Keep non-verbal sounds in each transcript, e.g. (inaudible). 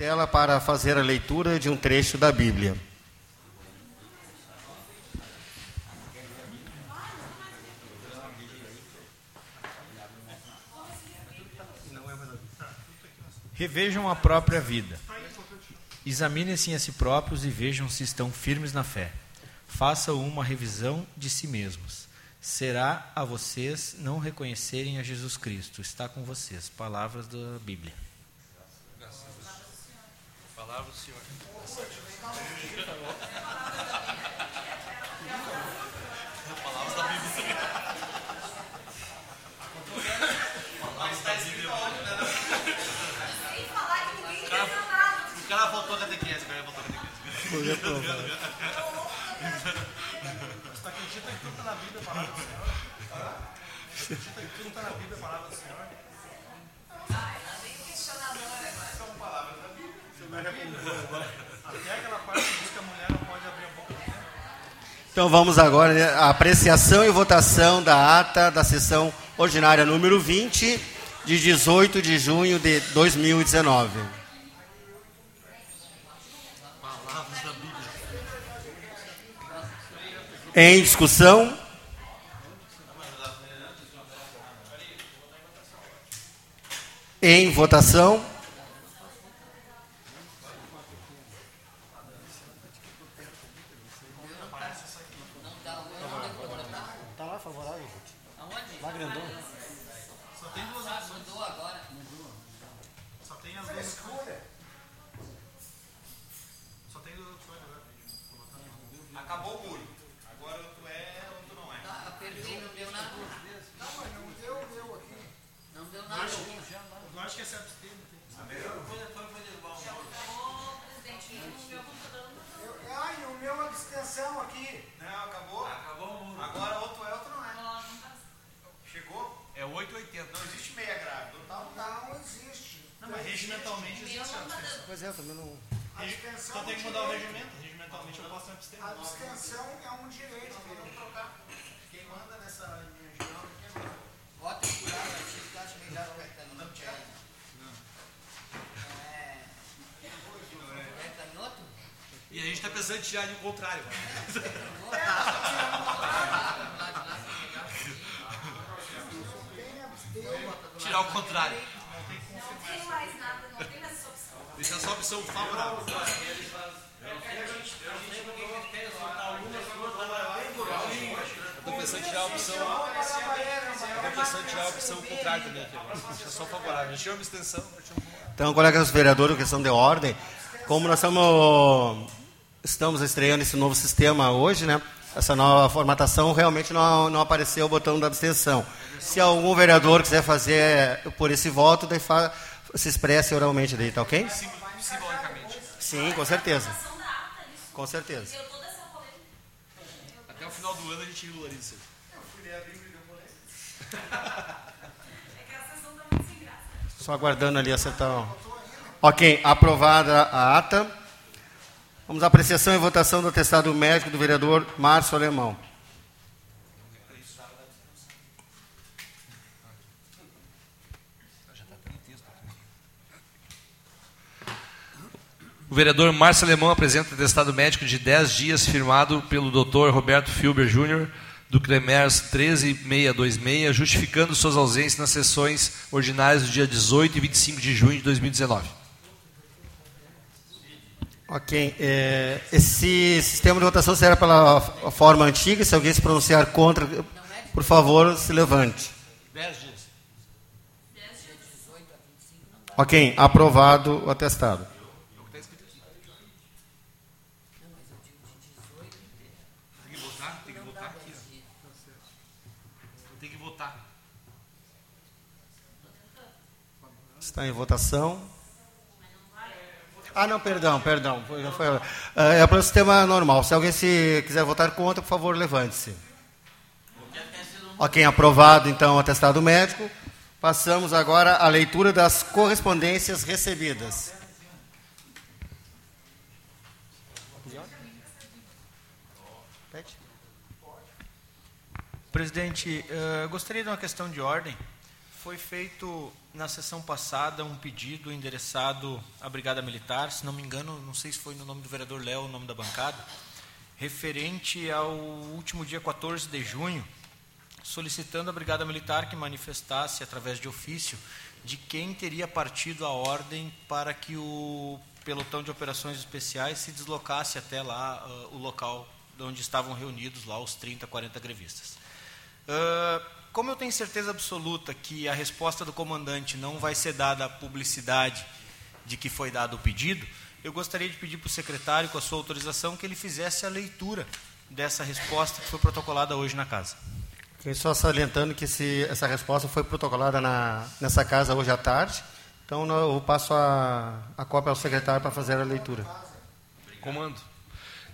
Tela para fazer a leitura de um trecho da Bíblia. Revejam a própria vida. Examinem-se a si próprios e vejam se estão firmes na fé. Façam uma revisão de si mesmos. Será a vocês não reconhecerem a Jesus Cristo. Está com vocês. Palavras da Bíblia. Palavra do Senhor. Bíblia. Palavras da Bíblia. O cara, o cara voltou a catequese, o cara voltou a catequese. Você acredita que tudo está na Bíblia, a palavra do Senhor? Você acredita que tudo está na Bíblia, a palavra do Senhor? Então vamos agora né, à apreciação e votação da ata da sessão ordinária número 20, de 18 de junho de 2019. Palavras da Bíblia. Em discussão? Em votação? Tá lá favorável. Lá grandão. Só tem duas opções. Só tem as duas opções. Só tem duas opções agora. Acabou o muro. Agora tu é ou tu não é. Eu acho que é se abster. não tem. Ai, o meu abstenção aqui. Não, acabou. Acabou o muro. Agora ou tu é ou tu não é. Chegou? É 8,80. Não existe meia grávida. Tá, ou Não existe. Não, mas regimentalmente existe a. Pois é, eu também não. Só tem que é mudar o regimento. Regimentalmente eu posso me abster. Abstenção é um direito. Vamos trocar. Quem manda nessa aqui é mesmo. Voto curado, atividade melhor Caetano. Não tinha. É. Caetanoto? E a gente tá pensando em tirar ali o contrário. Tirar o contrário. Deixar só a opção favorável. Eu em tirar a opção. Eu pensando em tirar a opção contrária também aqui. Deixa só favorável. Tira uma extensão. Então, colegas vereadores, questão de ordem, como nós estamos, estamos estreando esse novo sistema hoje, né? Essa nova formatação realmente não, não apareceu o botão da abstenção. Se algum vereador quiser fazer por esse voto, daí fa- se expresse oralmente daí, tá ok? Simbolicamente. Sim, com certeza. Com certeza. Final do ano a gente regulariza isso aí. Só aguardando ali acertar. Ok, aprovada a ata. Vamos à apreciação e votação do atestado médico do vereador Márcio Alemão. O vereador Márcio Alemão apresenta atestado médico de 10 dias firmado pelo Dr. Roberto Filber Júnior, do CREMERS 13626, justificando suas ausências nas sessões ordinárias do dia 18 e 25 de junho de 2019. Ok, é, esse sistema de votação será pela forma antiga. Se alguém se pronunciar contra, por favor, se levante. 10 dias. Ok, aprovado o atestado. Tem que votar? Tem que votar aqui. Tem que votar. Está em votação. Ah, não, perdão, perdão. Foi, Ah, é para o sistema normal. Se alguém se quiser votar contra, por favor, levante-se. Ok, aprovado então o atestado médico. Passamos agora à leitura das correspondências recebidas. Presidente, eh, gostaria de uma questão de ordem. Foi feito na sessão passada um pedido endereçado à Brigada Militar, se não me engano, não sei se foi no nome do vereador Léo, o nome da bancada, referente ao último dia 14 de junho, solicitando à Brigada Militar que manifestasse através de ofício de quem teria partido a ordem para que o pelotão de operações especiais se deslocasse até lá uh, o local onde estavam reunidos lá os 30, 40 grevistas. Uh, como eu tenho certeza absoluta que a resposta do comandante não vai ser dada a publicidade de que foi dado o pedido, eu gostaria de pedir para o secretário, com a sua autorização, que ele fizesse a leitura dessa resposta que foi protocolada hoje na casa. Okay, só salientando que se, essa resposta foi protocolada na, nessa casa hoje à tarde, então eu passo a, a cópia ao secretário para fazer a leitura. Comando.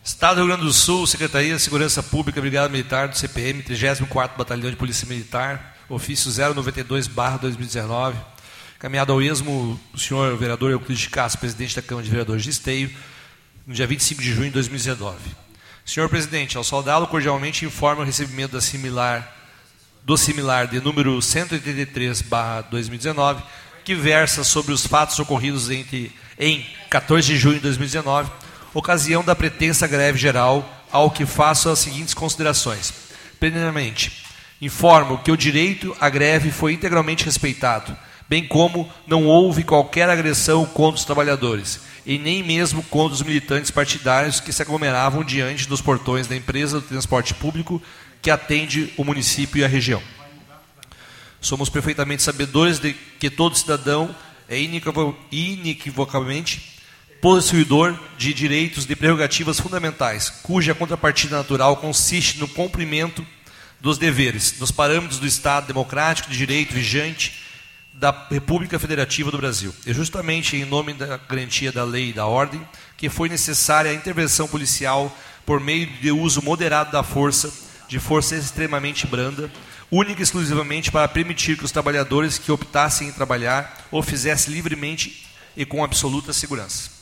Estado do Rio Grande do Sul, Secretaria de Segurança Pública, Brigada Militar do CPM, 34º Batalhão de Polícia Militar, ofício 092-2019, caminhado ao esmo o senhor vereador Euclides de Castro, presidente da Câmara de Vereadores de Esteio, no dia 25 de junho de 2019. Senhor presidente, ao saudá-lo cordialmente, informa o recebimento da similar, do similar de número 183-2019, que versa sobre os fatos ocorridos entre, em 14 de junho de 2019, ocasião da pretensa greve geral, ao que faço as seguintes considerações. Primeiramente, informo que o direito à greve foi integralmente respeitado, bem como não houve qualquer agressão contra os trabalhadores, e nem mesmo contra os militantes partidários que se aglomeravam diante dos portões da empresa do transporte público que atende o município e a região. Somos perfeitamente sabedores de que todo cidadão é inequivocamente possuidor de direitos de prerrogativas fundamentais, cuja contrapartida natural consiste no cumprimento dos deveres, nos parâmetros do Estado democrático de direito vigente da República Federativa do Brasil. É justamente em nome da garantia da lei e da ordem que foi necessária a intervenção policial por meio de uso moderado da força, de força extremamente branda, única e exclusivamente para permitir que os trabalhadores que optassem em trabalhar o fizessem livremente e com absoluta segurança.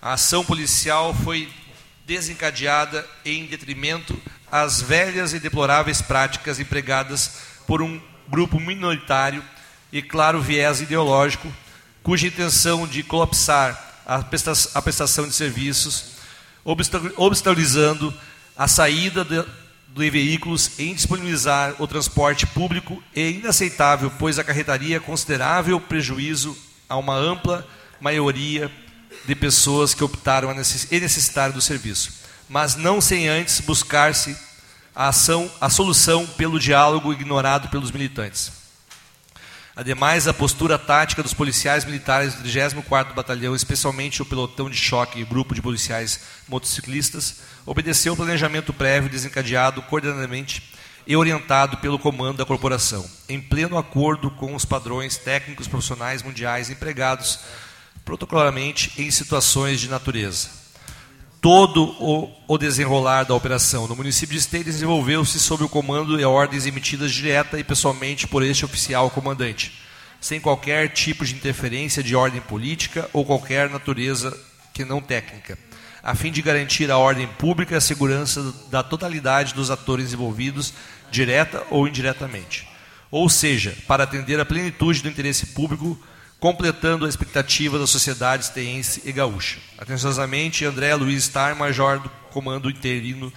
A ação policial foi desencadeada em detrimento às velhas e deploráveis práticas empregadas por um grupo minoritário e claro viés ideológico, cuja intenção de colapsar a prestação de serviços, obstaculizando a saída de, de veículos e indisponibilizar o transporte público é inaceitável, pois acarretaria considerável prejuízo a uma ampla maioria de pessoas que optaram e necessitaram do serviço, mas não sem antes buscar-se a ação, a solução pelo diálogo ignorado pelos militantes. Ademais, a postura tática dos policiais militares do 34º Batalhão, especialmente o pelotão de choque e grupo de policiais motociclistas, obedeceu ao planejamento prévio desencadeado coordenadamente e orientado pelo comando da corporação, em pleno acordo com os padrões técnicos profissionais mundiais empregados protocolarmente em situações de natureza. Todo o, o desenrolar da operação no município de Esteio desenvolveu-se sob o comando e ordens emitidas direta e pessoalmente por este oficial comandante, sem qualquer tipo de interferência de ordem política ou qualquer natureza que não técnica, a fim de garantir a ordem pública e a segurança da totalidade dos atores envolvidos, direta ou indiretamente. Ou seja, para atender a plenitude do interesse público completando a expectativa da sociedade esteense e gaúcha. Atenciosamente, André Luiz Star, major do comando interino,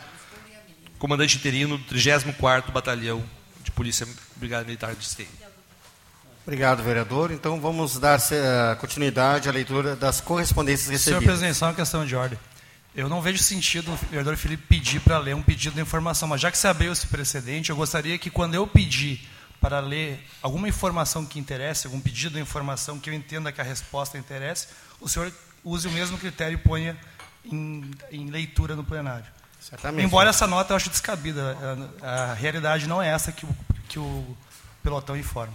comandante interino do 34º Batalhão de Polícia Brigada Militar de Esteio. Obrigado, vereador. Então vamos dar eh, continuidade à leitura das correspondências recebidas. Senhor presidente, só uma questão de ordem. Eu não vejo sentido o vereador Felipe pedir para ler um pedido de informação, mas já que se abriu esse precedente, eu gostaria que quando eu pedir para ler alguma informação que interesse, algum pedido de informação que eu entenda que a resposta interesse, o senhor use o mesmo critério e ponha em, em leitura no plenário. Certamente. Embora essa nota eu acho descabida, a, a realidade não é essa que o, que o pelotão informa.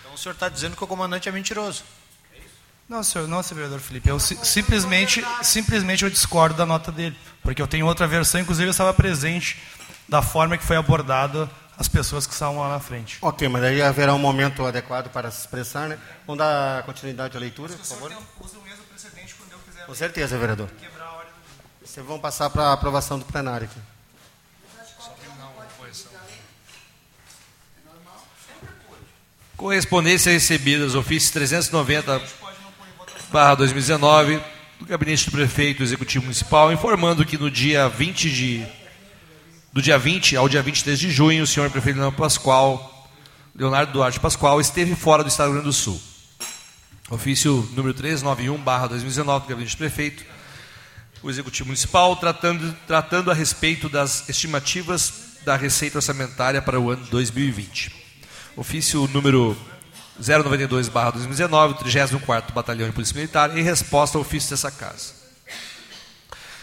Então o senhor está dizendo que o comandante é mentiroso? Não, senhor, não, senhor vereador Felipe. Eu si, simplesmente, simplesmente eu discordo da nota dele, porque eu tenho outra versão, inclusive eu estava presente da forma que foi abordada as pessoas que estavam lá na frente. Ok, mas aí haverá um momento adequado para se expressar, né? Vamos dar continuidade à leitura, por favor. Use o mesmo precedente quando eu quiser. Com certeza, vereador. Quebrar a ordem do... Vocês vão passar para a aprovação do plenário aqui. Correspondências recebidas, ofício 390 barra 2019 do gabinete do prefeito executivo municipal, informando que no dia 20 de do dia 20 ao dia 23 de junho, o senhor prefeito Leonardo Pascoal, Leonardo Duarte Pascoal, esteve fora do estado do Rio Grande do Sul. Ofício número 391 barra 2019 do gabinete do prefeito, o executivo municipal, tratando, tratando a respeito das estimativas da receita orçamentária para o ano 2020. Ofício número 092 barra 2019, 34º Batalhão de Polícia Militar, em resposta ao ofício dessa casa.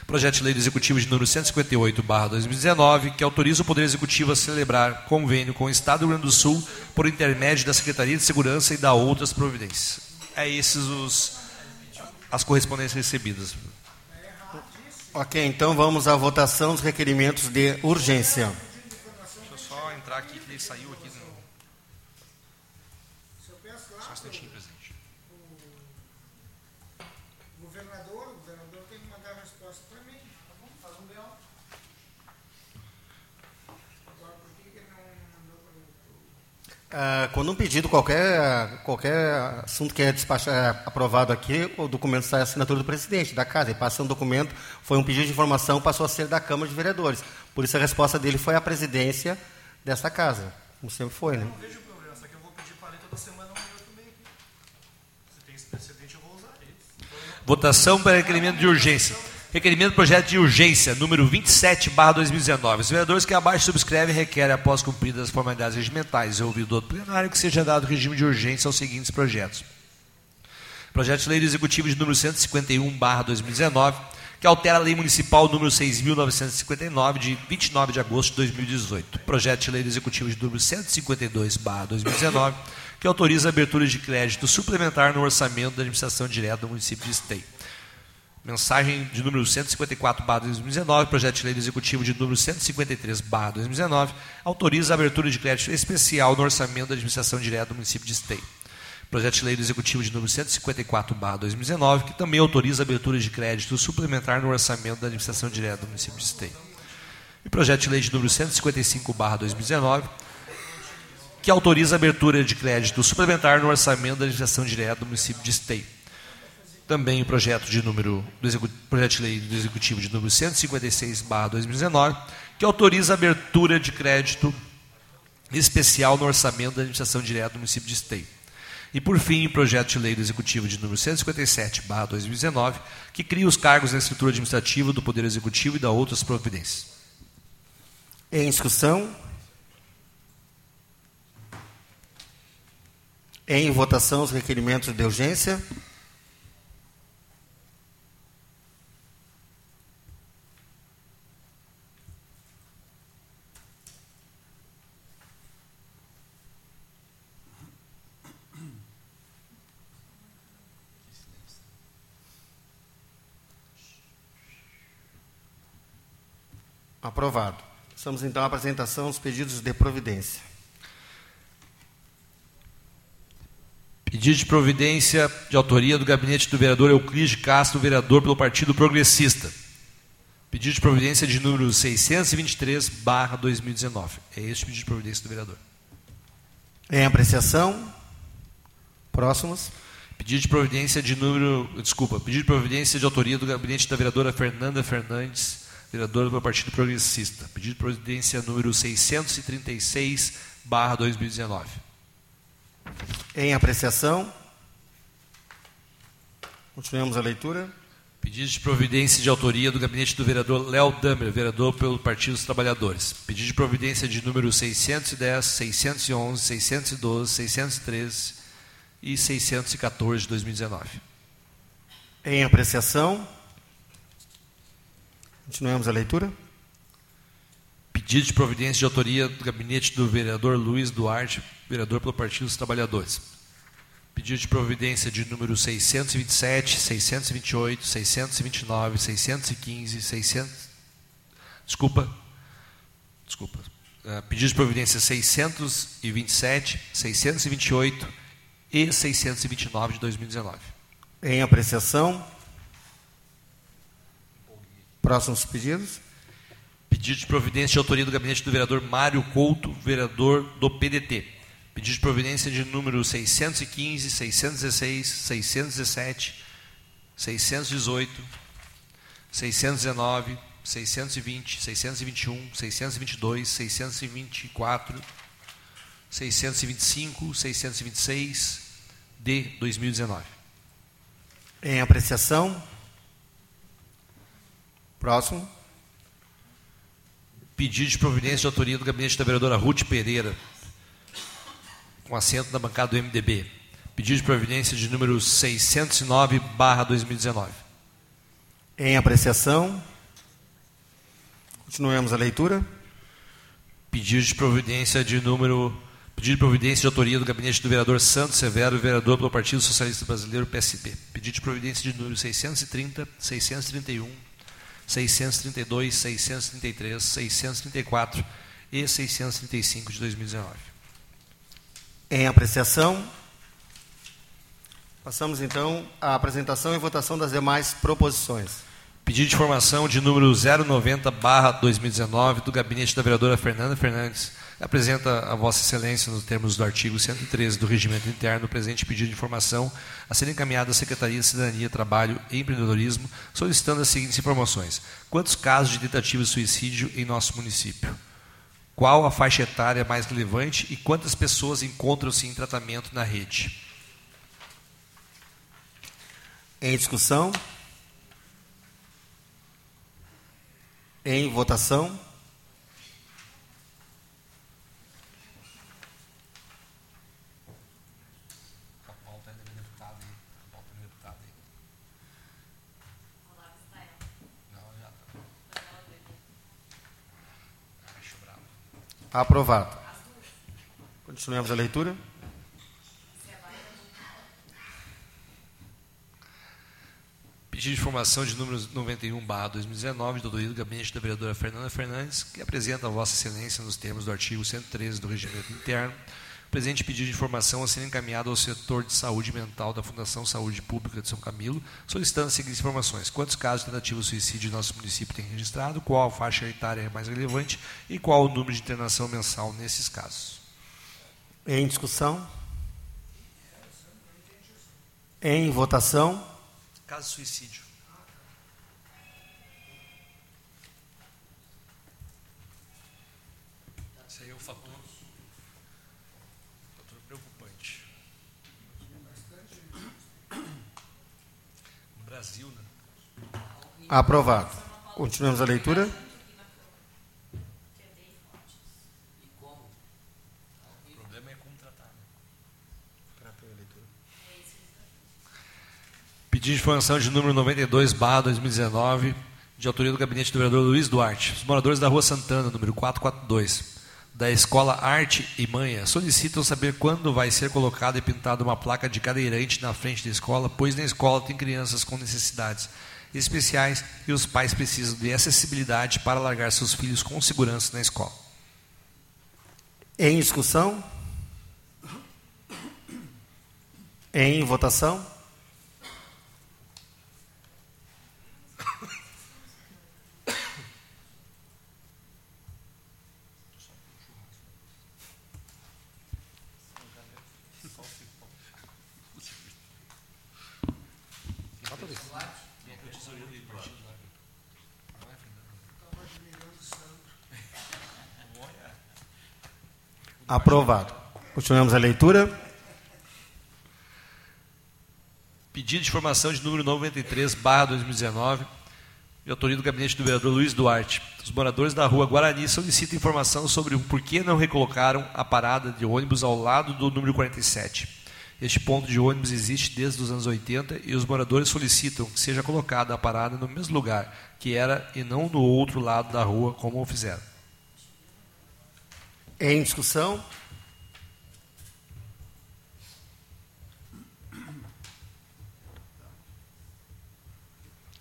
Projeto de Lei do Executivo de número 158 barra 2019, que autoriza o Poder Executivo a celebrar convênio com o Estado do Rio Grande do Sul por intermédio da Secretaria de Segurança e da outras providências. É esses os as correspondências recebidas. Ok, então vamos à votação dos requerimentos de urgência. Deixa eu só entrar aqui, que ele saiu aqui. No... Só um instantinho, presidente. Governador, o governador tem que mandar a resposta para mim. Tá bom? Faz um B.O. Agora, por que que ele não mandou para Ah, quando um pedido, qualquer, qualquer assunto que é despachar, aprovado aqui, o documento sai a assinatura do presidente da casa. Ele passa um documento, foi um pedido de informação, passou a ser da Câmara de Vereadores. Por isso a resposta dele foi a presidência desta casa, como sempre foi, né? Não vejo problema, só que eu vou pedir para ler toda semana eu também. Se tem esse precedente, eu vou usar ele. Votação para requerimento de urgência. Requerimento do projeto de urgência, número 27, barra 2019. Os vereadores que abaixo subscrevem requerem, após cumpridas as formalidades regimentais ouvido do outro plenário, que seja dado regime de urgência aos seguintes projetos. Projeto de Lei do Executivo de número 151, barra 2019, que altera a Lei Municipal número 6.959, de 29 de agosto de 2018. Projeto de Lei do Executivo de número 152, barra 2019, que autoriza a abertura de crédito suplementar no orçamento da administração direta do município de Esteio. Mensagem de número 154, barra 2019, projeto de lei executivo de número 153, barra 2019, autoriza a abertura de crédito especial no orçamento da administração direta do município de Esteio. Projeto de lei executivo de número 154, barra 2019, que também autoriza a abertura de crédito suplementar no orçamento da administração direta do município de Esteio. E projeto de lei de número 155, barra 2019, que autoriza a abertura de crédito suplementar no orçamento da administração direta do município de Esteio. Também o projeto de número do projeto de lei do executivo de número 156/2019, que autoriza a abertura de crédito especial no orçamento da administração direta do município de Esteio. E por fim, o projeto de lei do executivo de número 157/2019, que cria os cargos na estrutura administrativa do Poder Executivo e da outras providências. Em discussão? Em votação os requerimentos de urgência? Aprovado. Estamos então à apresentação dos pedidos de providência. Pedido de providência de autoria do gabinete do vereador Euclides Castro, vereador pelo Partido Progressista. Pedido de providência de número 623, barra 2019. É este o pedido de providência do vereador. Em apreciação? Próximos? Pedido de providência de número. Desculpa, pedido de providência de autoria do gabinete da vereadora Fernanda Fernandes, vereadora pelo Partido Progressista. Pedido de providência número 636, barra 2019. Em apreciação? Continuamos a leitura. Pedido de providência de autoria do gabinete do vereador Léo Damer, vereador pelo Partido dos Trabalhadores. Pedido de providência de número 610, 611, 612, 613 e 614 de 2019. Em apreciação? Continuamos a leitura. Pedido de providência de autoria do gabinete do vereador Luiz Duarte, vereador pelo Partido dos Trabalhadores. Pedido de providência de número 627, 628, 629, 615, 600. Desculpa. Desculpa. Uh, pedido de providência 627, 628 e 629 de 2019. Em apreciação? Próximos pedidos. Pedido de providência de autoria do gabinete do vereador Mário Couto, vereador do PDT. Pedido de providência de número 615, 616, 617, 618, 619, 620, 621, 622, 624, 625, 626 de 2019. Em apreciação. Próximo. Pedido de providência de autoria do gabinete da vereadora Ruth Pereira, com assento na bancada do MDB. Pedido de providência de número 609, barra 2019. Em apreciação. Continuemos a leitura. Pedido de providência de número. Pedido de providência de autoria do gabinete do vereador Santos Severo, vereador pelo Partido Socialista Brasileiro, PSB. Pedido de providência de número 630, 631, 632, 633, 634 e 635 de 2019. Em apreciação. Passamos então à apresentação e votação das demais proposições. Pedido de informação de número 090-2019 do gabinete da vereadora Fernanda Fernandes. Apresenta a Vossa Excelência, nos termos do artigo 113 do Regimento Interno, o presente pedido de informação a ser encaminhado à Secretaria de Cidadania, Trabalho e Empreendedorismo, solicitando as seguintes informações: Quantos casos de tentativa de suicídio em nosso município? Qual a faixa etária mais relevante e quantas pessoas encontram-se em tratamento na rede? Em discussão. Em votação. Aprovado. Continuemos a leitura. Pedido de informação de número 91, barra 2019, do do gabinete da vereadora Fernanda Fernandes, que apresenta a Vossa Excelência nos termos do artigo 113 do Regimento Interno. O presente pedido de informação a ser encaminhado ao setor de saúde mental da Fundação Saúde Pública de São Camilo, solicitando as seguintes informações: quantos casos de tentativa de suicídio nosso município tem registrado, qual a faixa etária mais relevante e qual o número de internação mensal nesses casos. Em discussão. Em votação. Caso de suicídio. Isso aí é o fator, fator preocupante. No Brasil, né? Aprovado. Continuemos a leitura. O problema é. Né? Pedido de informação de número 92, barra 2019, de autoria do gabinete do vereador Luiz Duarte. Os moradores da Rua Santana, número 442, da Escola Arte e Manha, solicitam saber quando vai ser colocada e pintada uma placa de cadeirante na frente da escola, pois na escola tem crianças com necessidades especiais e os pais precisam de acessibilidade para largar seus filhos com segurança na escola. Em discussão. Em votação. Aprovado. Continuamos a leitura. Pedido de informação de número 93, barra 2019, de autoria do gabinete do vereador Luiz Duarte. Os moradores da rua Guarani solicitam informação sobre o porquê não recolocaram a parada de ônibus ao lado do número 47. Este ponto de ônibus existe desde os anos 80 e os moradores solicitam que seja colocada a parada no mesmo lugar que era e não no outro lado da rua, como o fizeram. Em discussão.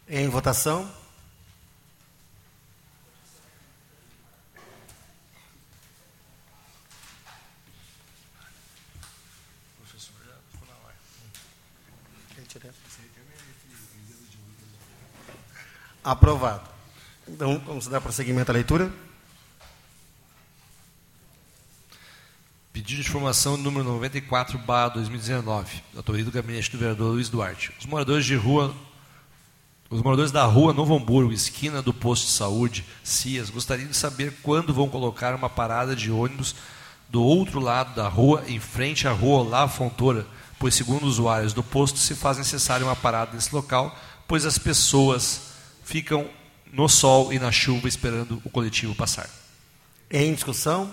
Em votação. Aprovado. Então, vamos dar prosseguimento à leitura. Pedido de informação número 94, barra 2019, autoria do gabinete do vereador Luiz Duarte. Os moradores de rua os moradores da rua Novo Hamburgo, esquina do posto de saúde, CIAS, gostariam de saber quando vão colocar uma parada de ônibus do outro lado da rua, em frente à rua Olavo Fontoura, pois, segundo usuários do posto, se faz necessária uma parada nesse local, pois as pessoas ficam no sol e na chuva esperando o coletivo passar. Em discussão?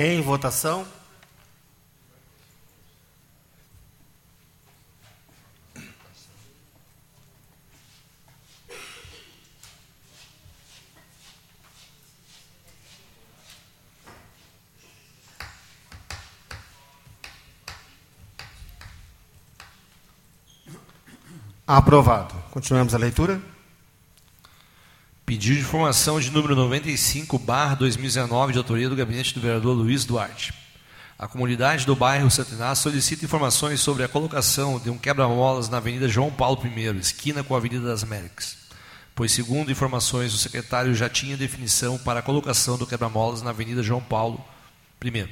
Em votação? Aprovado. Continuamos a leitura. Pedido de informação de número 95, barra 2019, de autoria do gabinete do vereador Luiz Duarte. A comunidade do bairro Santiná solicita informações sobre a colocação de um quebra-molas na Avenida João Paulo I, esquina com a Avenida das Américas. Pois, segundo informações, o secretário já tinha definição para a colocação do quebra-molas na Avenida João Paulo I.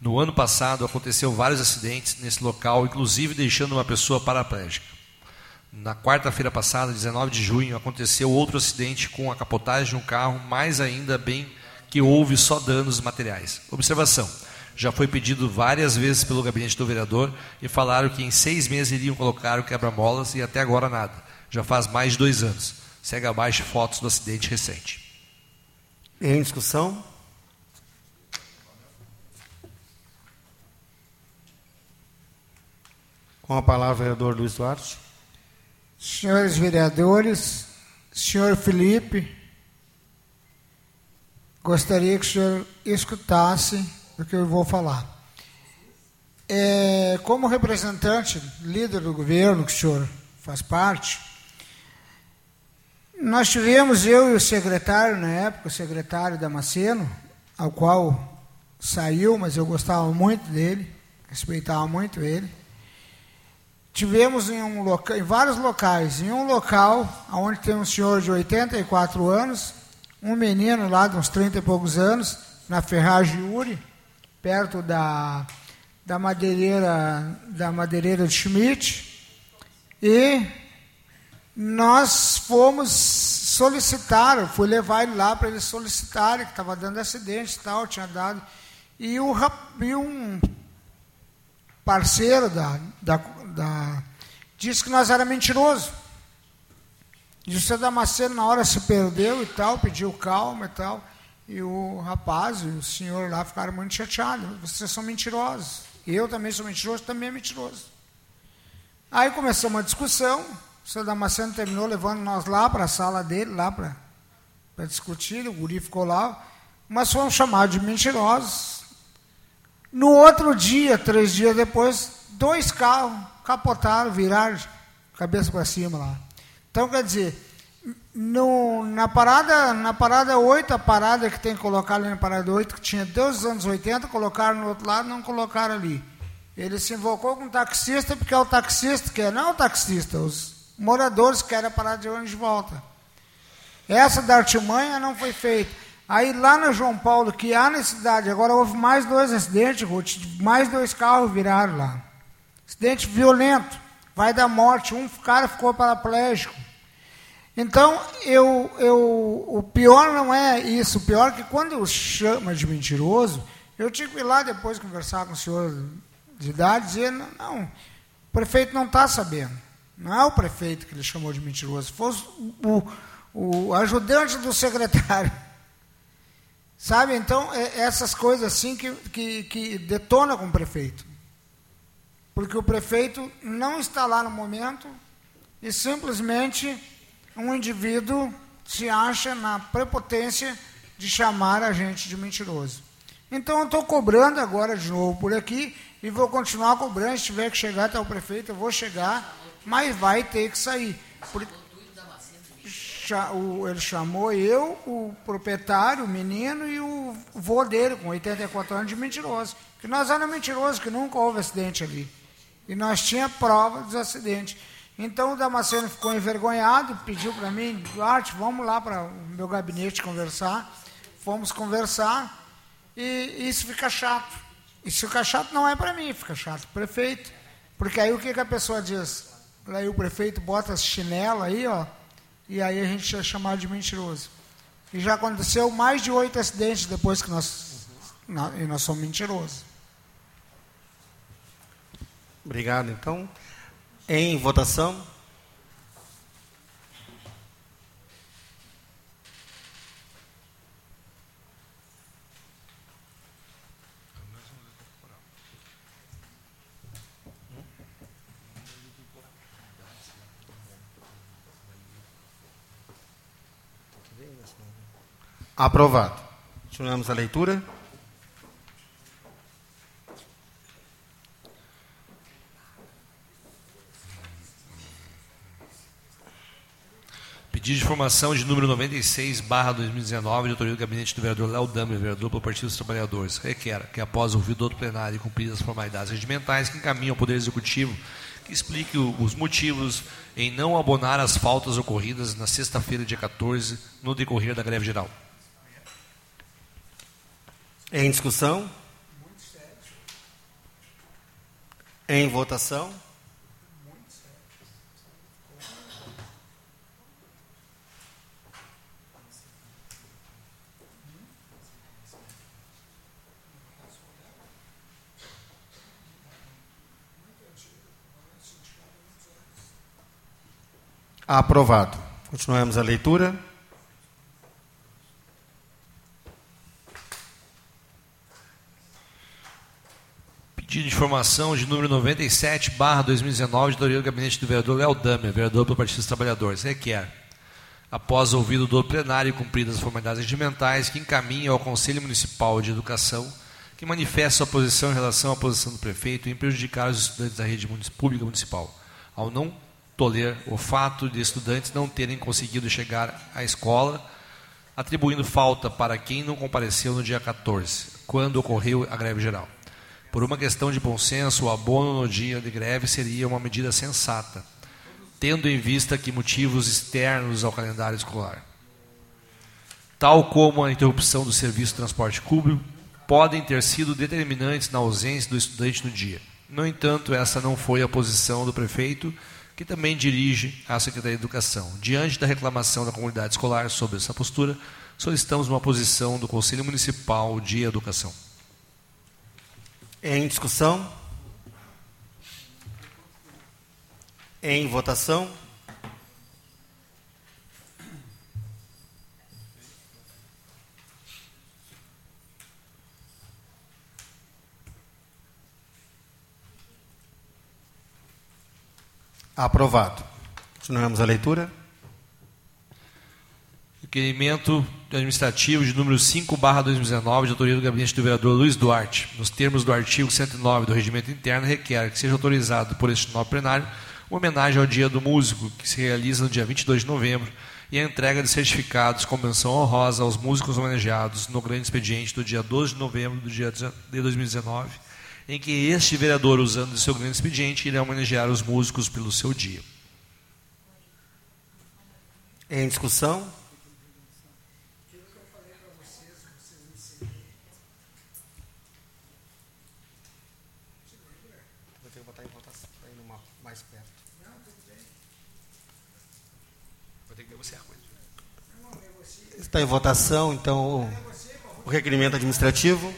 No ano passado, aconteceu vários acidentes nesse local, inclusive deixando uma pessoa paraplégica. Na quarta-feira passada, 19 de junho, aconteceu outro acidente com a capotagem de um carro, mais ainda bem que houve só danos materiais. Observação: já foi pedido várias vezes pelo gabinete do vereador e falaram que em seis meses iriam colocar o quebra-molas e até agora nada. Já faz mais de dois anos. Segue abaixo fotos do acidente recente. Em discussão? Com a palavra, vereador Luiz Duarte. Senhores vereadores, senhor Felipe, gostaria que o senhor escutasse o que eu vou falar. É, como representante, líder do governo, que o senhor faz parte, nós tivemos, eu e o secretário, na época, o secretário Damasceno, ao qual saiu, mas eu gostava muito dele, respeitava muito ele tivemos em, um loca, em vários locais. Em um local, onde tem um senhor de 84 anos, um menino lá de uns 30 e poucos anos, na Ferragem Uri, perto da, da madeireira da madeireira de Schmidt, e nós fomos solicitar, fui levar ele lá para eles solicitarem, que estava dando acidente e tal, tinha dado. E, o, e um parceiro da, da, da, disse que nós era mentiroso. E o seu Damasceno na hora se perdeu e tal, pediu calma e tal. E o rapaz e o senhor lá ficaram muito chateados. Vocês são mentirosos. Eu também sou mentiroso, também é mentiroso. Aí começou uma discussão. O seu Damasceno terminou levando nós lá para a sala dele, lá para discutir. O guri ficou lá. Mas fomos chamados de mentirosos. No outro dia, três dias depois, dois carros capotaram, viraram cabeça para cima lá. Então, quer dizer, no, na parada na parada 8, a parada que tem que colocar ali na parada 8, que tinha os anos 80, colocaram no outro lado, não colocaram ali. Ele se invocou com o taxista, porque é o taxista que é, não é o taxista, os moradores querem a parada de ônibus de volta. Essa da artimanha não foi feita. Aí lá no João Paulo, que há necessidade, agora houve mais dois acidentes, mais dois carros viraram lá. Acidente violento, vai dar morte, um cara ficou paraplégico. Então, eu, eu, o pior não é isso, o pior é que quando eu chamo de mentiroso, eu tive que ir lá depois conversar com o senhor de idade e dizer, não, não, o prefeito não está sabendo. Não é o prefeito que ele chamou de mentiroso, foi o, o, o ajudante do secretário. (laughs) Sabe, então, é, essas coisas assim que, que, que detonam com o prefeito porque o prefeito não está lá no momento e simplesmente um indivíduo se acha na prepotência de chamar a gente de mentiroso. Então eu estou cobrando agora de novo por aqui e vou continuar cobrando. Se tiver que chegar até o prefeito, eu vou chegar, mas vai ter que sair. Ele chamou eu, o proprietário, o menino e o vô dele, com 84 anos, de mentiroso. Que nós éramos mentirosos, que nunca houve acidente ali. E nós tinha prova dos acidentes. Então o Damasceno ficou envergonhado, pediu para mim, Duarte, vamos lá para o meu gabinete conversar. Fomos conversar e isso fica chato. Se fica chato, não é para mim, fica chato para o prefeito. Porque aí o que, que a pessoa diz? Aí o prefeito bota as chinelas aí, ó, e aí a gente é chamado de mentiroso. E já aconteceu mais de oito acidentes depois que nós, e nós somos mentirosos. Obrigado. Então, em votação. Aprovado. Continuamos a leitura. Pedido de informação de número 96, barra 2019, de autoria do gabinete do vereador Léo Damer, vereador pelo Partido dos Trabalhadores, requer que, após ouvido outro plenário e cumpridas as formalidades regimentais, que encaminhe ao Poder Executivo que explique os motivos em não abonar as faltas ocorridas na sexta-feira, dia 14, no decorrer da greve geral. Em discussão? Em votação? Aprovado. Continuamos a leitura. Pedido de informação de número 97, barra 2019, de autoria do gabinete do vereador Léo Damer, vereador pelo Partido dos Trabalhadores. Requer, após ouvido do plenário e cumpridas as formalidades regimentais, que encaminhe ao Conselho Municipal de Educação que manifeste sua posição em relação à posição do prefeito em prejudicar os estudantes da rede pública municipal, ao não toler o fato de estudantes não terem conseguido chegar à escola, atribuindo falta para quem não compareceu no dia 14, quando ocorreu a greve geral. Por uma questão de bom senso, o abono no dia de greve seria uma medida sensata, tendo em vista que motivos externos ao calendário escolar, tal como a interrupção do serviço de transporte público, podem ter sido determinantes na ausência do estudante no dia. No entanto, essa não foi a posição do prefeito, que também dirige a Secretaria de Educação. Diante da reclamação da comunidade escolar sobre essa postura, solicitamos uma posição do Conselho Municipal de Educação. Em discussão? Em votação? Aprovado. Continuamos a leitura. Requerimento administrativo de número 5, barra 2019, de autoria do gabinete do vereador Luiz Duarte, nos termos do artigo 109 do Regimento Interno, requer que seja autorizado por este novo plenário uma homenagem ao Dia do Músico, que se realiza no dia 22 de novembro, e a entrega de certificados com menção honrosa aos músicos homenageados no grande expediente do dia 12 de novembro do dia de 2019, em que este vereador, usando o seu grande expediente, irá homenagear os músicos pelo seu dia. Em discussão? Está em votação, então, o requerimento administrativo.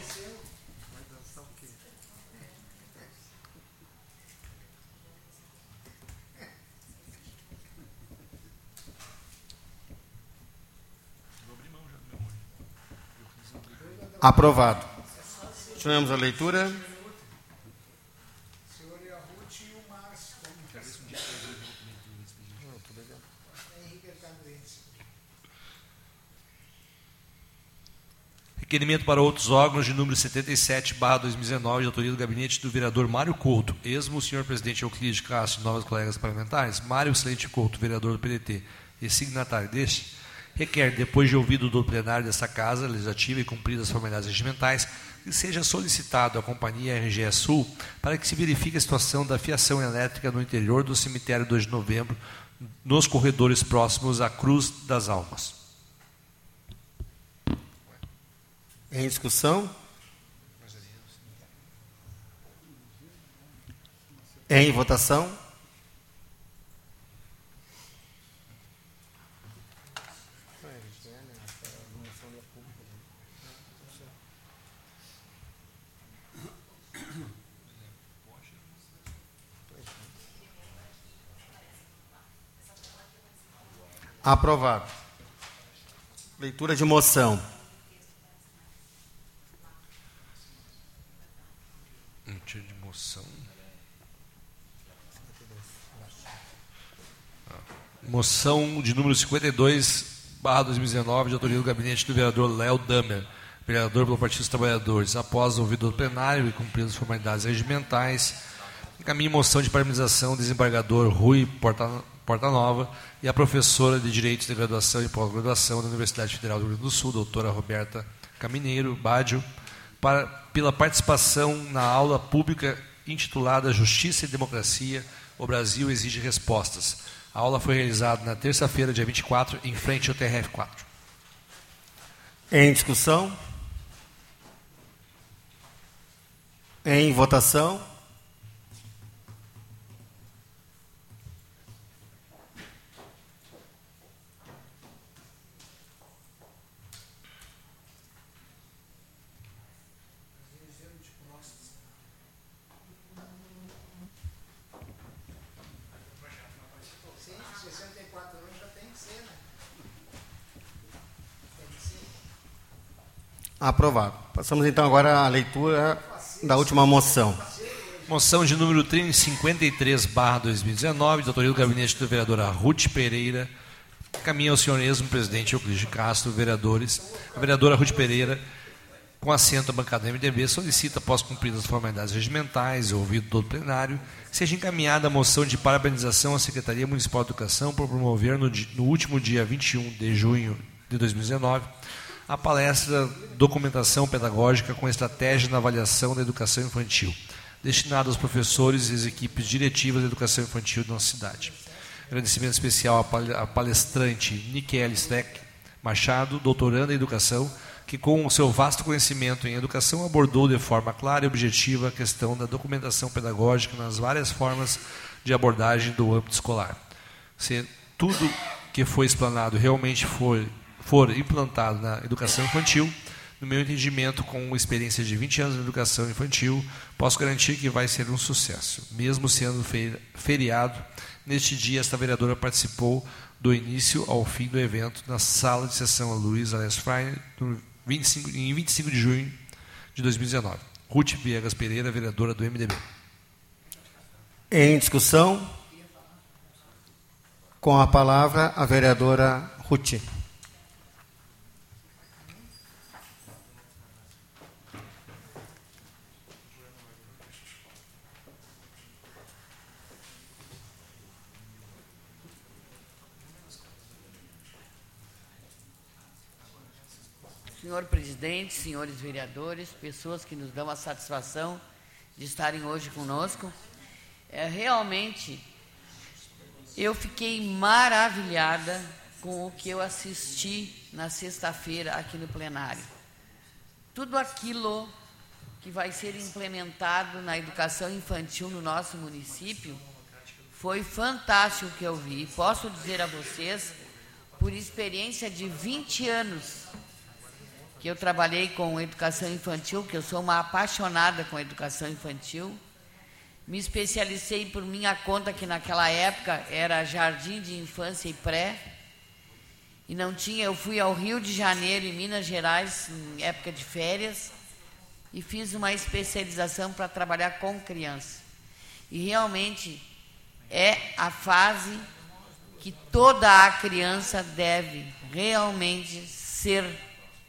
Aprovado. Continuamos a leitura. Requerimento para outros órgãos de número 77, barra 2019, de autoria do gabinete do vereador Mário Couto. Esmo, senhor presidente Euclides Castro e novos colegas parlamentares, Mário Excelente Couto, vereador do PDT, e signatário deste, requer, depois de ouvido do plenário dessa Casa Legislativa e cumpridas as formalidades regimentais, que seja solicitado à Companhia RGE Sul para que se verifique a situação da fiação elétrica no interior do cemitério 2 de novembro, nos corredores próximos à Cruz das Almas. Em discussão? Em votação? Aprovado. Leitura de moção. Leitura de moção. Ah, moção de número 52, barra 2019, de autoria do gabinete do vereador Léo Damer, vereador pelo Partido dos Trabalhadores. Após ouvido do plenário e cumpridas as formalidades regimentais, encaminha moção de parabenização do desembargador Rui Porta, Porta Nova e a professora de Direitos de Graduação e Pós-Graduação da Universidade Federal do Rio Grande do Sul, doutora Roberta Camineiro Bádio, para, pela participação na aula pública intitulada Justiça e Democracia, o Brasil exige respostas. A aula foi realizada na terça-feira, dia 24, em frente ao TRF4. Em discussão? Em votação? Aprovado. Passamos então agora à leitura da última moção. Moção de número 353, barra 2019, de autoria do gabinete do vereador Ruth Pereira. Caminha ao senhorismo, presidente Euclides de Castro, vereadores. A vereadora Ruth Pereira, com assento à bancada MDB, solicita, após cumpridas as formalidades regimentais e ouvido todo o plenário, seja encaminhada a moção de parabenização à Secretaria Municipal de Educação por promover no, no último dia 21 de junho de 2019 a palestra Documentação Pedagógica com Estratégia na Avaliação da Educação Infantil, destinada aos professores e às equipes diretivas da educação infantil da nossa cidade. Agradecimento especial à palestrante Nikele Streck Machado, doutoranda em Educação, que com o seu vasto conhecimento em educação abordou de forma clara e objetiva a questão da documentação pedagógica nas várias formas de abordagem do âmbito escolar. Se tudo que foi explanado realmente foi for implantado na educação infantil, no meu entendimento, com experiência de 20 anos na educação infantil, posso garantir que vai ser um sucesso. Mesmo sendo feriado, neste dia esta vereadora participou do início ao fim do evento na sala de sessão Luiz Alessio Freire, em 25 de junho de 2019. Ruth Viegas Pereira, vereadora do MDB. Em discussão, com a palavra a vereadora Ruth. Senhor presidente, senhores vereadores, pessoas que nos dão a satisfação de estarem hoje conosco, é, realmente eu fiquei maravilhada com o que eu assisti na sexta-feira aqui no plenário. Tudo aquilo que vai ser implementado na educação infantil no nosso município foi fantástico que eu vi. Posso dizer a vocês, por experiência de 20 anos que eu trabalhei com educação infantil, que eu sou uma apaixonada com educação infantil. Me especializei por minha conta, que naquela época era jardim de infância e pré. E não tinha, eu fui ao Rio de Janeiro, em Minas Gerais, em época de férias, e fiz uma especialização para trabalhar com criança. E realmente é a fase que toda a criança deve realmente ser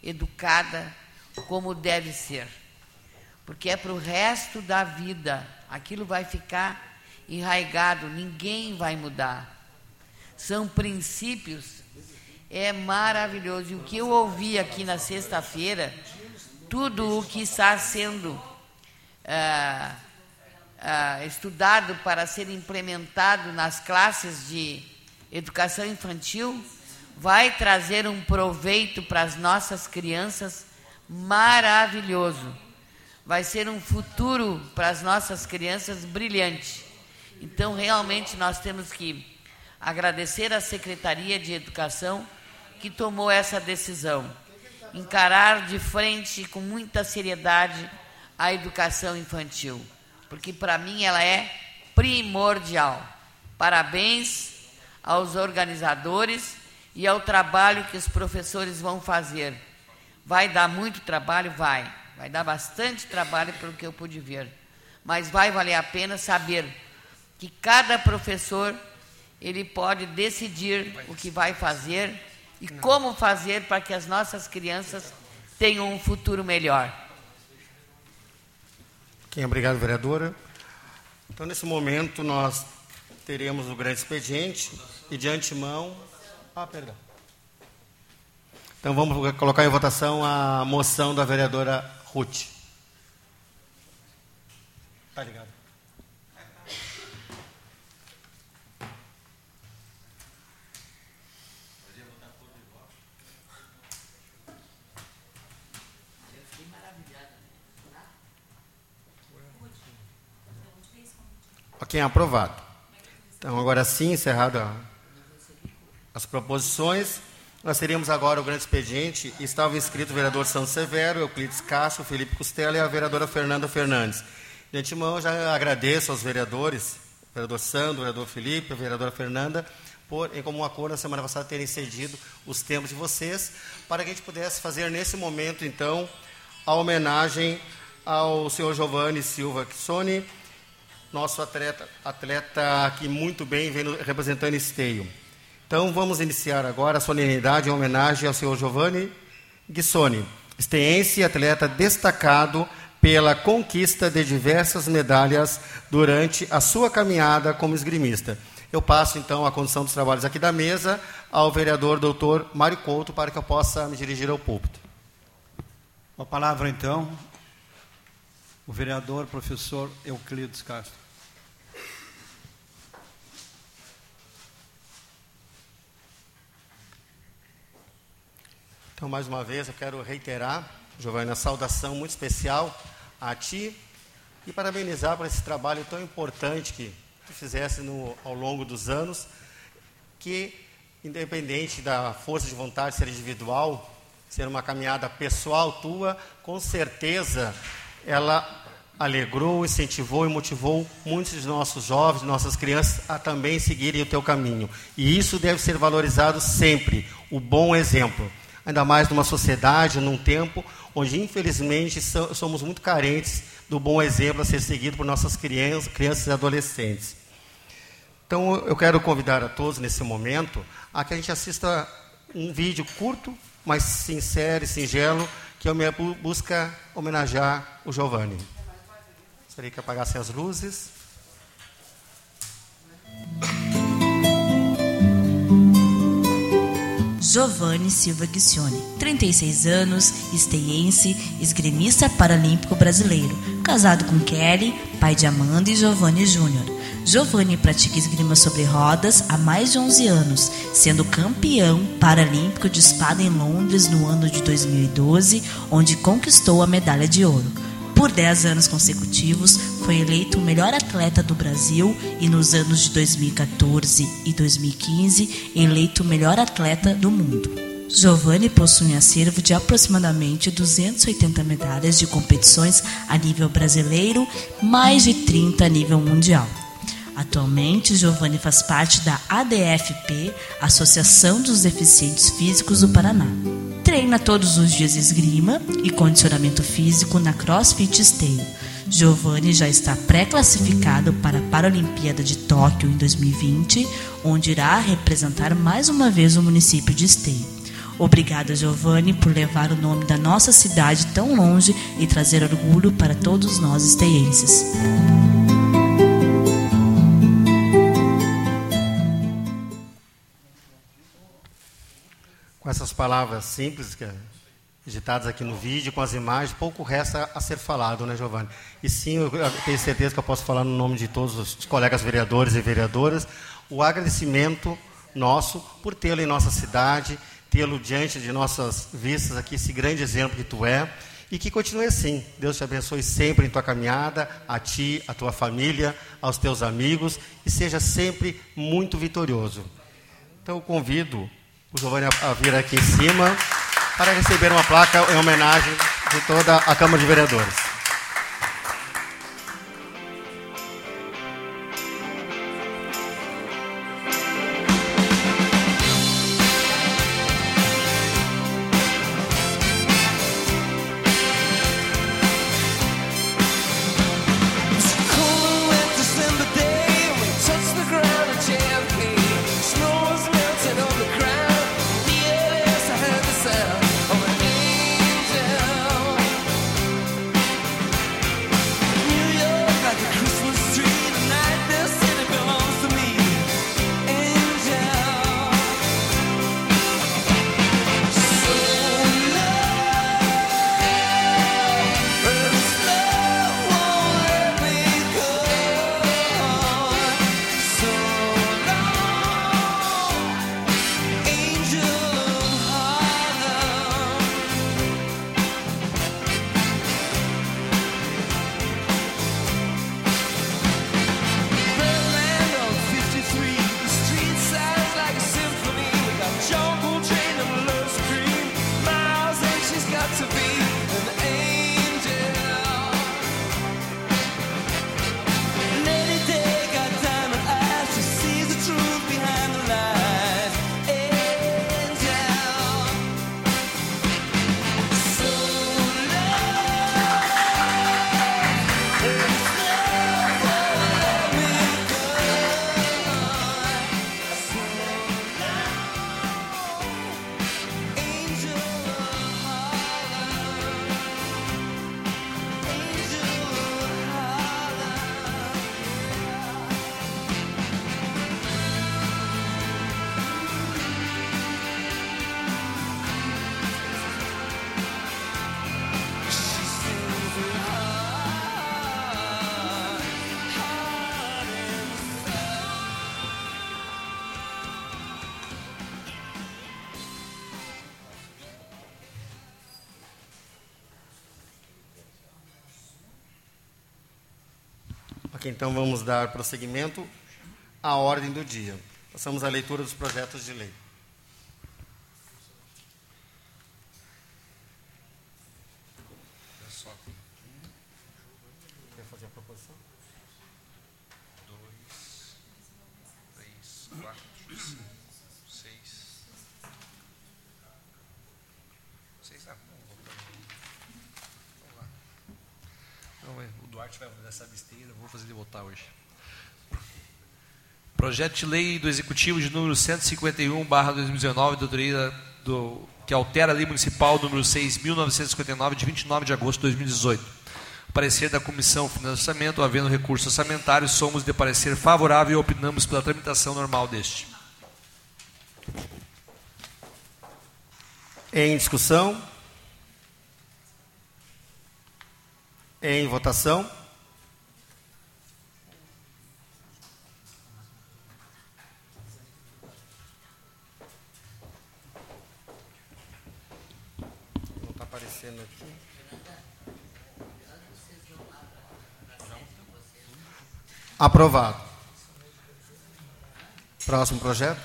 educada como deve ser. Porque é para o resto da vida. Aquilo vai ficar enraigado, ninguém vai mudar. São princípios. É maravilhoso. E o que eu ouvi aqui na sexta-feira, tudo o que está sendo ah, ah, estudado para ser implementado nas classes de educação infantil, vai trazer um proveito para as nossas crianças maravilhoso. Vai ser um futuro para as nossas crianças brilhante. Então, realmente, nós temos que agradecer à Secretaria de Educação que tomou essa decisão. Encarar de frente, com muita seriedade, a educação infantil. Porque, para mim, ela é primordial. Parabéns aos organizadores e ao trabalho que os professores vão fazer. Vai dar muito trabalho? Vai. Vai dar bastante trabalho, pelo que eu pude ver. Mas vai valer a pena saber que cada professor ele pode decidir o que vai fazer e como fazer para que as nossas crianças tenham um futuro melhor. Quem obrigado, vereadora. Então, nesse momento, nós teremos o grande expediente e de antemão. Ah, perdão. Então, vamos colocar em votação a moção da vereadora Ruth. Tá ligado? Ok, aprovado. Então, agora sim, encerrado as proposições, nós teríamos agora o grande expediente. Estava inscrito o vereador São Severo, Euclides Castro, Felipe Costela e a vereadora Fernanda Fernandes. De antemão, já agradeço aos vereadores, o vereador Sandro, o vereador Felipe, a vereadora Fernanda, por, em comum acordo, na semana passada, terem cedido os tempos de vocês, para que a gente pudesse fazer nesse momento, então, a homenagem ao senhor Giovanni Silva Kissoni, nosso atleta, atleta que muito bem vem representando Esteio. Então vamos iniciar agora a solenidade em homenagem ao senhor Giovanni Guissoni, esteense atleta destacado pela conquista de diversas medalhas durante a sua caminhada como esgrimista. Eu passo então a condução dos trabalhos aqui da mesa ao vereador doutor Mário Couto para que eu possa me dirigir ao púlpito. Com a palavra então, o vereador professor Euclides Castro. Então, mais uma vez, eu quero reiterar, Giovanni, a saudação muito especial a ti e parabenizar por esse trabalho tão importante que tu fizesse no, ao longo dos anos, que, independente da força de vontade ser individual, ser uma caminhada pessoal tua, com certeza ela alegrou, incentivou e motivou muitos de nossos jovens, nossas crianças a também seguirem o teu caminho. E isso deve ser valorizado sempre, o bom exemplo. Ainda mais numa sociedade, num tempo onde, infelizmente, somos muito carentes do bom exemplo a ser seguido por nossas crianças, crianças e adolescentes. Então, eu quero convidar a todos nesse momento a que a gente assista um vídeo curto, mas sincero e singelo, que me busca homenagear o Giovanni. Gostaria que apagassem as luzes. Giovanni Silva Guiccione, 36 anos, esteiense, esgrimista paralímpico brasileiro, casado com Kelly, pai de Amanda e Giovanni Júnior. Giovanni pratica esgrima sobre rodas há mais de 11 anos, sendo campeão paralímpico de espada em Londres no ano de 2012, onde conquistou a medalha de ouro. Por 10 anos consecutivos, foi eleito o melhor atleta do Brasil e nos anos de 2014 e 2015, eleito o melhor atleta do mundo. Giovanni possui um acervo de aproximadamente 280 medalhas de competições a nível brasileiro, mais de 30 a nível mundial. Atualmente, Giovanni faz parte da ADFP, Associação dos Deficientes Físicos do Paraná. Treina todos os dias esgrima e condicionamento físico na CrossFit Esteio. Giovanni já está pré-classificado para a Paralimpíada de Tóquio em 2020, onde irá representar mais uma vez o município de Esteio. Obrigada, Giovanni, por levar o nome da nossa cidade tão longe e trazer orgulho para todos nós esteienses. Com essas palavras simples que digitadas aqui no vídeo, com as imagens, pouco resta a ser falado, né, Giovanni? E sim, eu tenho certeza que eu posso falar no nome de todos os colegas vereadores e vereadoras, o agradecimento nosso por tê-lo em nossa cidade, tê-lo diante de nossas vistas aqui, esse grande exemplo que tu é, E que continue assim. Deus te abençoe sempre em tua caminhada, a ti, a tua família, aos teus amigos e seja sempre muito vitorioso. Então eu convido o Giovanni a vir aqui em cima para receber uma placa em homenagem de toda a Câmara de Vereadores. Então vamos dar prosseguimento à ordem do dia. Passamos à leitura dos projetos de lei. Projeto de lei do Executivo de número 151, barra 2019, doutoria do, que altera a lei municipal número 6.959, de 29 de agosto de 2018. O parecer da Comissão Financiamento, havendo recurso orçamentário, somos de parecer favorável e opinamos pela tramitação normal deste. Em discussão? Em votação? Aprovado. Próximo projeto.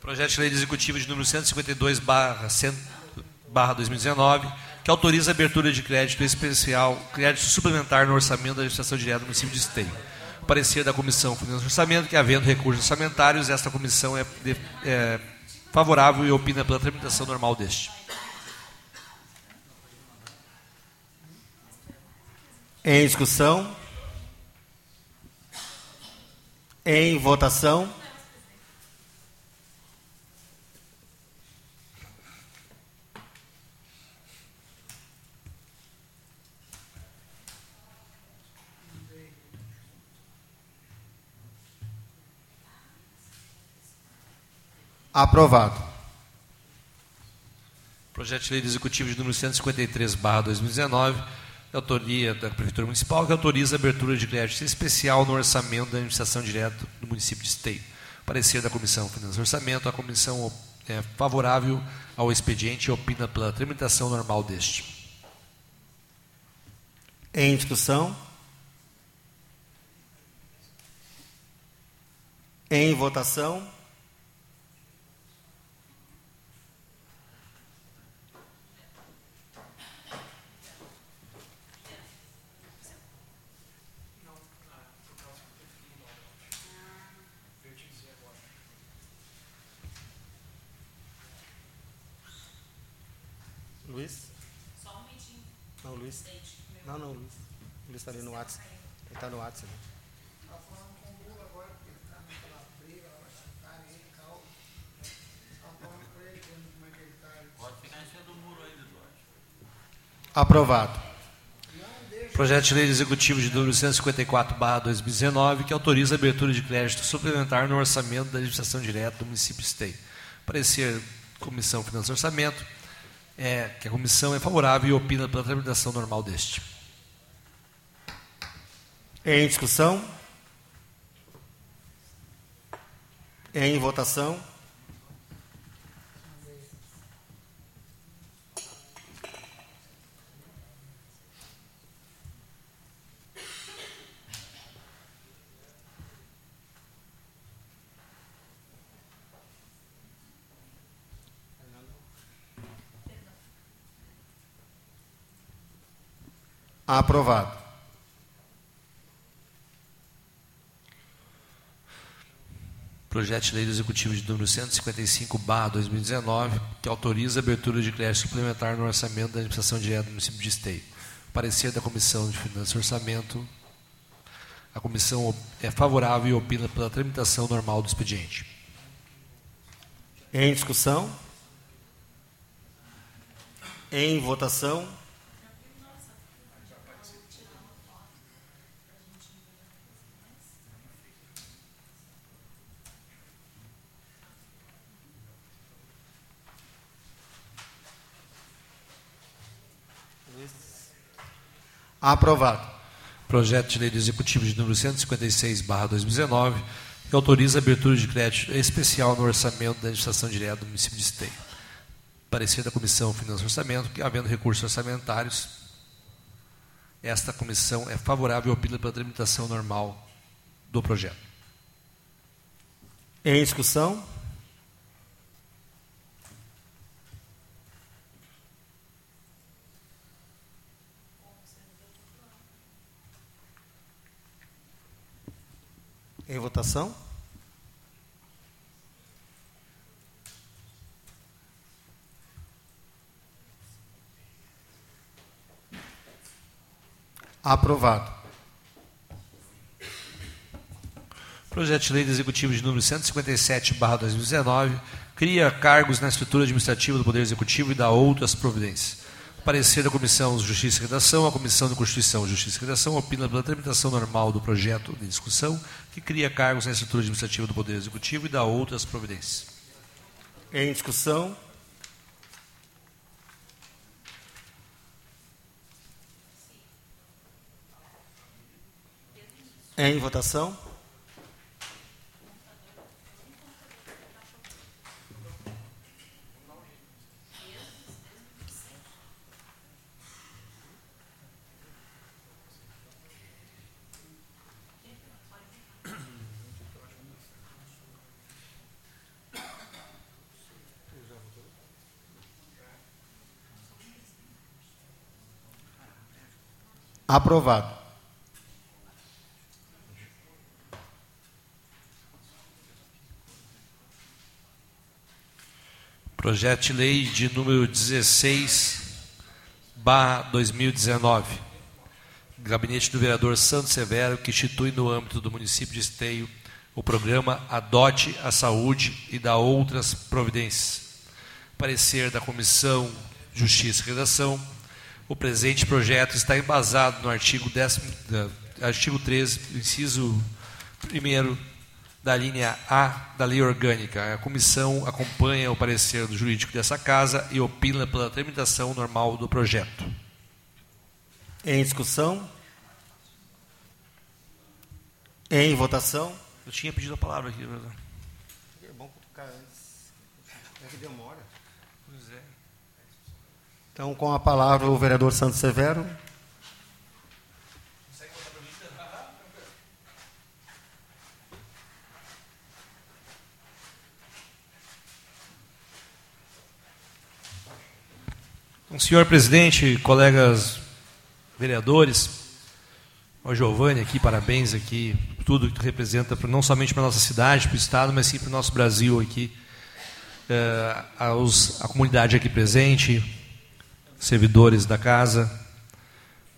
Projeto de Lei Executiva de número 152, barra, barra 2019, que autoriza a abertura de crédito especial, crédito suplementar no orçamento da administração direta do município de Esteio. Parecer da Comissão Finanças e Orçamento que, havendo recursos orçamentários, esta comissão é, de, é favorável e opina pela tramitação normal deste. Em discussão. Em votação. Aprovado. Projeto de Lei Executivo de número 153, barra 2019 de autoria da Prefeitura Municipal, que autoriza a abertura de crédito especial no orçamento da administração direta do município de Esteio. Parecer da Comissão Finanças e Orçamento, a comissão é favorável ao expediente e opina pela tramitação normal deste. Em discussão? Em votação? Luiz? Só um minutinho. Não, Luiz. Não, não, Luiz. Luiz está ali no WhatsApp. Ele está no WhatsApp. Aprovado. Projeto de Lei Executivo de número 154/2019, que autoriza a abertura de crédito suplementar no orçamento da administração direta do município de Esteio. Parecer Comissão Finanças e Orçamento, é que a comissão é favorável e opina pela tramitação normal deste. Em discussão? Em votação? Aprovado. Projeto de Lei do Executivo de número 155/2019, que autoriza a abertura de crédito suplementar no orçamento da administração direta do município de Esteio. Parecer da Comissão de Finanças e Orçamento. A comissão é favorável e opina pela tramitação normal do expediente. Em discussão? Em votação? Aprovado. Projeto de Lei do Executivo de número 156/2019, que autoriza a abertura de crédito especial no orçamento da administração direta do município de Esteio. Parecer da Comissão Finanças e Orçamento, que havendo recursos orçamentários, esta comissão é favorável e opina pela tramitação normal do projeto. Em discussão? Em votação? Aprovado. Projeto de Lei do Executivo de número 157/2019 cria cargos na estrutura administrativa do Poder Executivo e dá outras providências. Parecer da Comissão de Justiça e Redação, a Comissão de Constituição, Justiça e Redação opina pela tramitação normal do projeto de discussão, que cria cargos na estrutura administrativa do Poder Executivo e dá outras providências. Em discussão? Em votação? Aprovado. Projeto de Lei de número 16, barra 2019. Gabinete do Vereador Santos Severo, que institui no âmbito do município de Esteio o programa Adote a Saúde e da outras providências. Parecer da Comissão Justiça e Redação. O presente projeto está embasado no artigo, 10, artigo 13, inciso 1 da linha A da Lei Orgânica. A comissão acompanha o parecer do jurídico dessa casa e opina pela tramitação normal do projeto. Em discussão? Em votação? Eu tinha pedido a palavra aqui. É bom cutucar antes. Então, com a palavra, o vereador Santos Severo. Senhor presidente, colegas vereadores, o Giovanni aqui, parabéns aqui, tudo que representa não somente para a nossa cidade, para o estado, mas sim para o nosso Brasil aqui, eh, aos, a comunidade aqui presente, servidores da casa.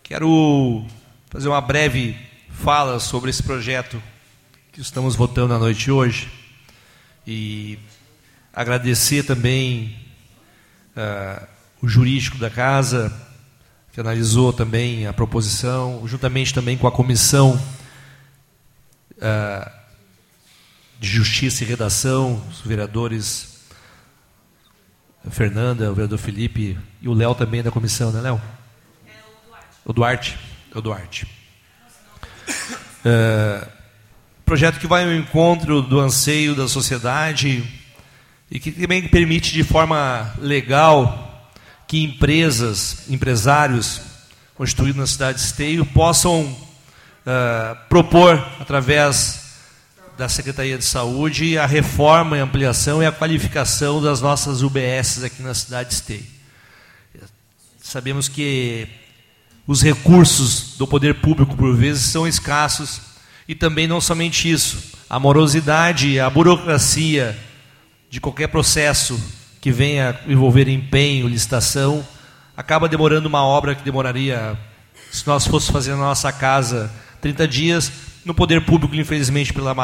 Quero fazer uma breve fala sobre esse projeto que estamos votando à noite hoje e agradecer também uh, o jurídico da casa, que analisou também a proposição, juntamente também com a comissão uh, de Justiça e Redação, os vereadores Fernanda, o vereador Felipe e o Léo também da comissão, né, Léo? É o Duarte. O Duarte. O Duarte. Uh, projeto que vai ao encontro do anseio da sociedade e que também permite de forma legal que empresas, empresários constituídos na cidade de Esteio possam uh, propor, através da Secretaria de Saúde, a reforma, a ampliação e a qualificação das nossas UBS aqui na cidade de Esteio. Sabemos que os recursos do poder público, por vezes, são escassos e também não somente isso, a morosidade, a burocracia de qualquer processo que venha envolver empenho, licitação, acaba demorando uma obra que demoraria, se nós fôssemos fazer na nossa casa 30 dias, no poder público, infelizmente, pela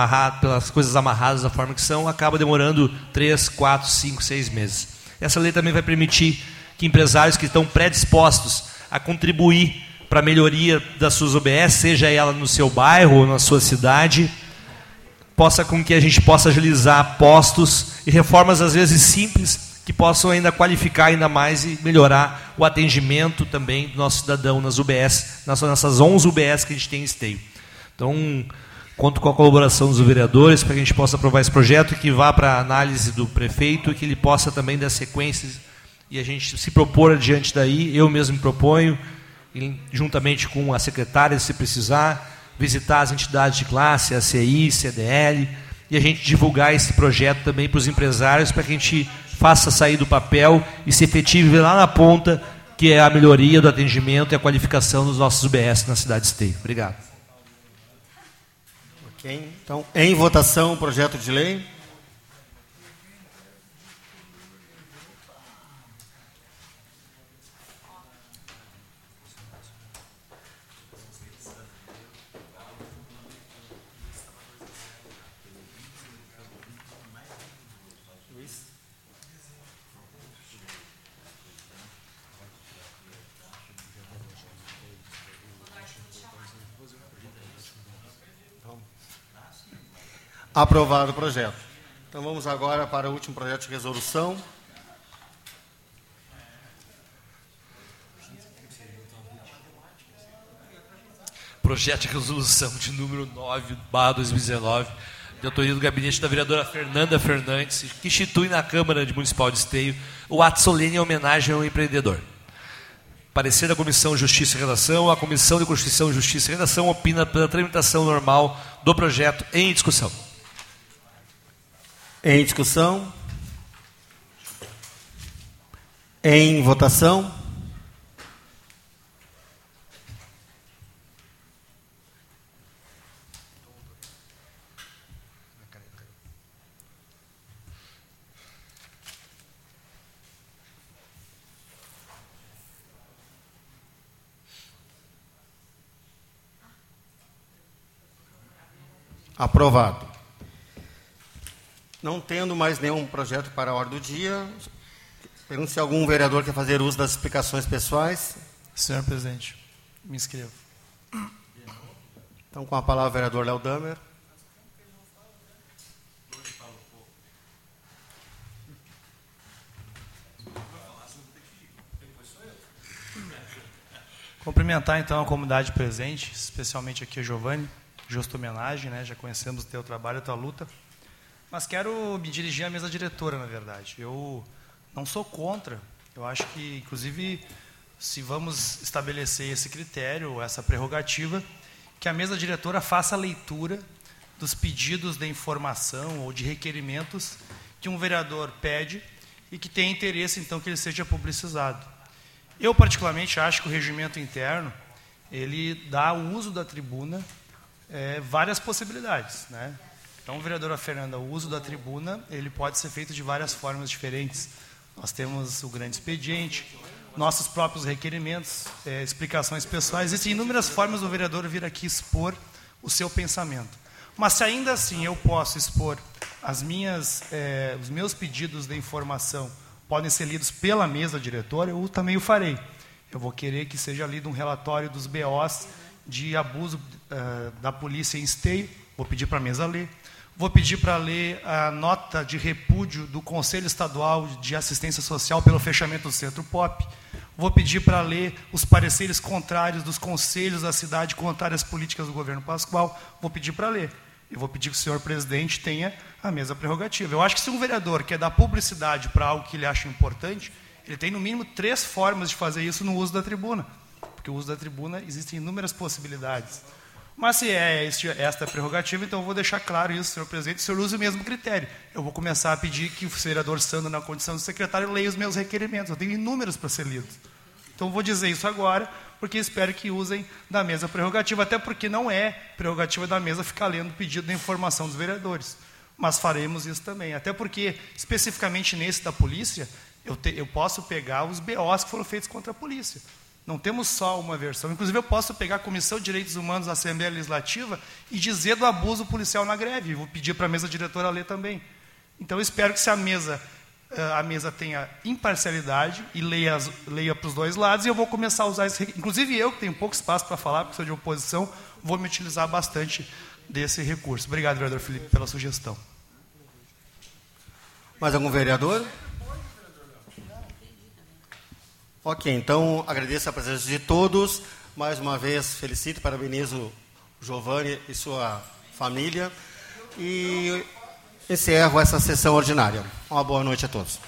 pelas coisas amarradas da forma que são, acaba demorando 3, 4, 5, 6 meses. Essa lei também vai permitir que empresários que estão predispostos a contribuir para a melhoria das suas OBS, seja ela no seu bairro ou na sua cidade, possa com que a gente possa agilizar postos e reformas às vezes simples que possam ainda qualificar ainda mais e melhorar o atendimento também do nosso cidadão nas UBS, nas nossas 11 UBS que a gente tem em esteio. Então, conto com a colaboração dos vereadores para que a gente possa aprovar esse projeto que vá para a análise do prefeito e que ele possa também dar sequências e a gente se propor adiante daí, eu mesmo me proponho, juntamente com a secretária, se precisar, visitar as entidades de classe, a CI, CDL, e a gente divulgar esse projeto também para os empresários, para que a gente faça sair do papel e se efetive lá na ponta, que é a melhoria do atendimento e a qualificação dos nossos UBS na cidade de Esteio. Obrigado. Então, em votação o projeto de lei. Aprovado o projeto. Então vamos agora para o último projeto de resolução. Projeto de resolução de número 9, barra 2019, de autoria do gabinete da vereadora Fernanda Fernandes, que institui na Câmara de Municipal de Esteio o ato solene em homenagem ao empreendedor. Parecer da Comissão Justiça e Redação, a Comissão de Constituição, Justiça e Redação opina pela tramitação normal do projeto em discussão. Em discussão? Em votação? Aprovado. Não tendo mais nenhum projeto para a ordem do dia, pergunto se algum vereador quer fazer uso das explicações pessoais. Senhor presidente, me inscrevo. Então, com a palavra, o vereador Léo Damer. Cumprimentar então a comunidade presente, especialmente aqui a Giovanni, justa homenagem, né? Já conhecemos o teu trabalho, a tua luta. Mas quero me dirigir à mesa diretora, na verdade. Eu não sou contra. Eu acho que, inclusive, se vamos estabelecer esse critério, essa prerrogativa, que a mesa diretora faça a leitura dos pedidos de informação ou de requerimentos que um vereador pede e que tem interesse, então, que ele seja publicizado. Eu, particularmente, acho que o regimento interno ele dá uso da tribuna é, várias possibilidades. Né? Então, vereadora Fernanda, o uso da tribuna ele pode ser feito de várias formas diferentes. Nós temos o grande expediente, nossos próprios requerimentos, é, explicações pessoais. Existem inúmeras formas do vereador vir aqui expor o seu pensamento. Mas se ainda assim eu posso expor as minhas, é, os meus pedidos de informação podem ser lidos pela mesa diretora, eu também o farei. Eu vou querer que seja lido um relatório dos BOs de abuso uh, da polícia em esteio, vou pedir para a mesa ler. Vou pedir para ler a nota de repúdio do Conselho Estadual de Assistência Social pelo fechamento do Centro Pop. Vou pedir para ler os pareceres contrários dos conselhos da cidade contrários às políticas do governo Pascoal. Vou pedir para ler. Eu vou pedir que o senhor presidente tenha a mesma prerrogativa. Eu acho que se um vereador quer dar publicidade para algo que ele acha importante, ele tem no mínimo três formas de fazer isso no uso da tribuna. Porque o uso da tribuna existem inúmeras possibilidades. Mas se é este, esta prerrogativa, então eu vou deixar claro isso, senhor presidente, o senhor usa o mesmo critério. Eu vou começar a pedir que o vereador Sandro, na condição de secretário, leia os meus requerimentos. Eu tenho inúmeros para ser lidos. Então vou dizer isso agora, porque espero que usem da mesa prerrogativa, até porque não é prerrogativa da mesa ficar lendo o pedido de informação dos vereadores. Mas faremos isso também. Até porque, especificamente nesse da polícia, eu, te, eu posso pegar os BOs que foram feitos contra a polícia. Não temos só uma versão. Inclusive, eu posso pegar a Comissão de Direitos Humanos da Assembleia Legislativa e dizer do abuso policial na greve. Vou pedir para a mesa diretora ler também. Então, espero que se a mesa eh, a mesa tenha imparcialidade e leia, leia para os dois lados, e eu vou começar a usar isso. Inclusive eu, que tenho pouco espaço para falar, porque sou de oposição, vou me utilizar bastante desse recurso. Obrigado, vereador Felipe, pela sugestão. Mais algum vereador? Ok, então agradeço a presença de todos. Mais uma vez, felicito e parabenizo Giovanni e sua família. E encerro essa sessão ordinária. Uma boa noite a todos.